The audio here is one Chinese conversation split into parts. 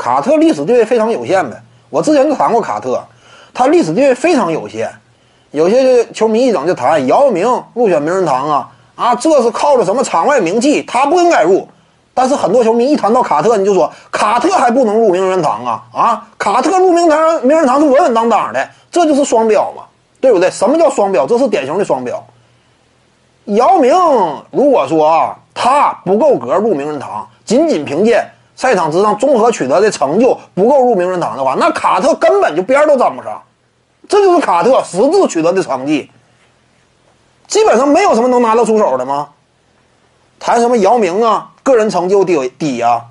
卡特历史地位非常有限呗。我之前就谈过卡特，他历史地位非常有限。有些球迷一整就谈姚明入选名人堂啊啊，这是靠着什么场外名气，他不应该入。但是很多球迷一谈到卡特，你就说卡特还不能入名人堂啊啊！卡特入名堂名人堂是稳稳当当的，这就是双标嘛，对不对？什么叫双标？这是典型的双标。姚明如果说啊，他不够格入名人堂，仅仅凭借赛场之上综合取得的成就不够入名人堂的话，那卡特根本就边都沾不上。这就是卡特实质取得的成绩，基本上没有什么能拿得出手的吗？谈什么姚明啊？个人成就低低呀，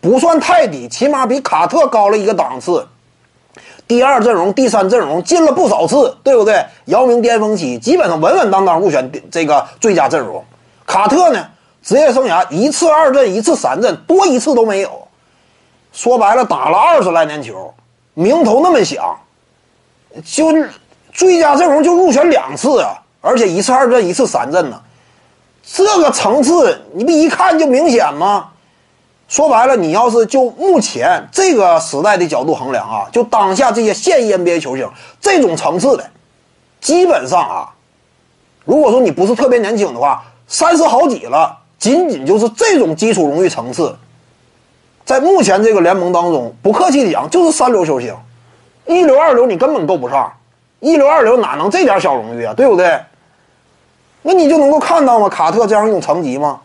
不算太低，起码比卡特高了一个档次。第二阵容、第三阵容进了不少次，对不对？姚明巅峰期基本上稳稳当当入选这个最佳阵容。卡特呢，职业生涯一次二阵，一次三阵，多一次都没有。说白了，打了二十来年球，名头那么响，就最佳阵容就入选两次啊，而且一次二阵，一次三阵呢。这个层次，你不一看就明显吗？说白了，你要是就目前这个时代的角度衡量啊，就当下这些现役 NBA 球星这种层次的，基本上啊，如果说你不是特别年轻的话，三十好几了，仅仅就是这种基础荣誉层次，在目前这个联盟当中，不客气的讲，就是三流球星，一流二流你根本够不上，一流二流哪能这点小荣誉啊，对不对？那你就能够看到吗？卡特这样一种成绩吗？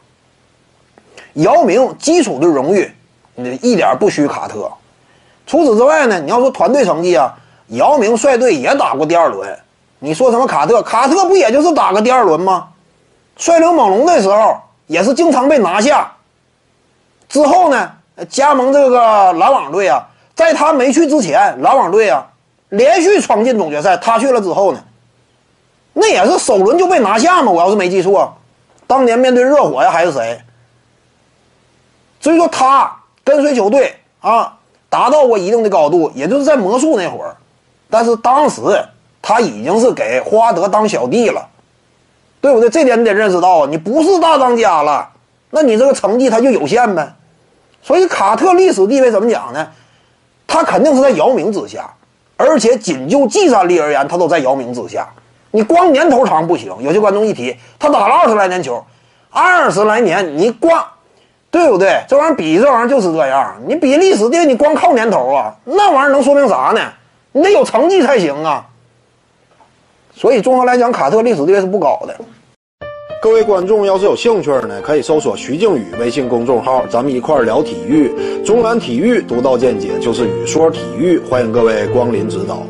姚明基础的荣誉，你一点不虚卡特。除此之外呢，你要说团队成绩啊，姚明率队也打过第二轮。你说什么卡特？卡特不也就是打个第二轮吗？率领猛龙的时候也是经常被拿下。之后呢，加盟这个篮网队啊，在他没去之前，篮网队啊连续闯进总决赛。他去了之后呢？那也是首轮就被拿下嘛？我要是没记错，当年面对热火呀还是谁？所以说他跟随球队啊，达到过一定的高度，也就是在魔术那会儿。但是当时他已经是给霍华德当小弟了，对不对？这点你得认识到啊，你不是大当家了，那你这个成绩他就有限呗。所以卡特历史地位怎么讲呢？他肯定是在姚明之下，而且仅就技战力而言，他都在姚明之下。你光年头长不行，有些观众一提他打了二十来年球，二十来年你光，对不对？这玩意儿比这玩意儿就是这样，你比历史地位，你光靠年头啊，那玩意儿能说明啥呢？你得有成绩才行啊。所以综合来讲，卡特历史地位是不高的。各位观众要是有兴趣呢，可以搜索徐静宇微信公众号，咱们一块聊体育，中南体育独到见解就是语说体育，欢迎各位光临指导。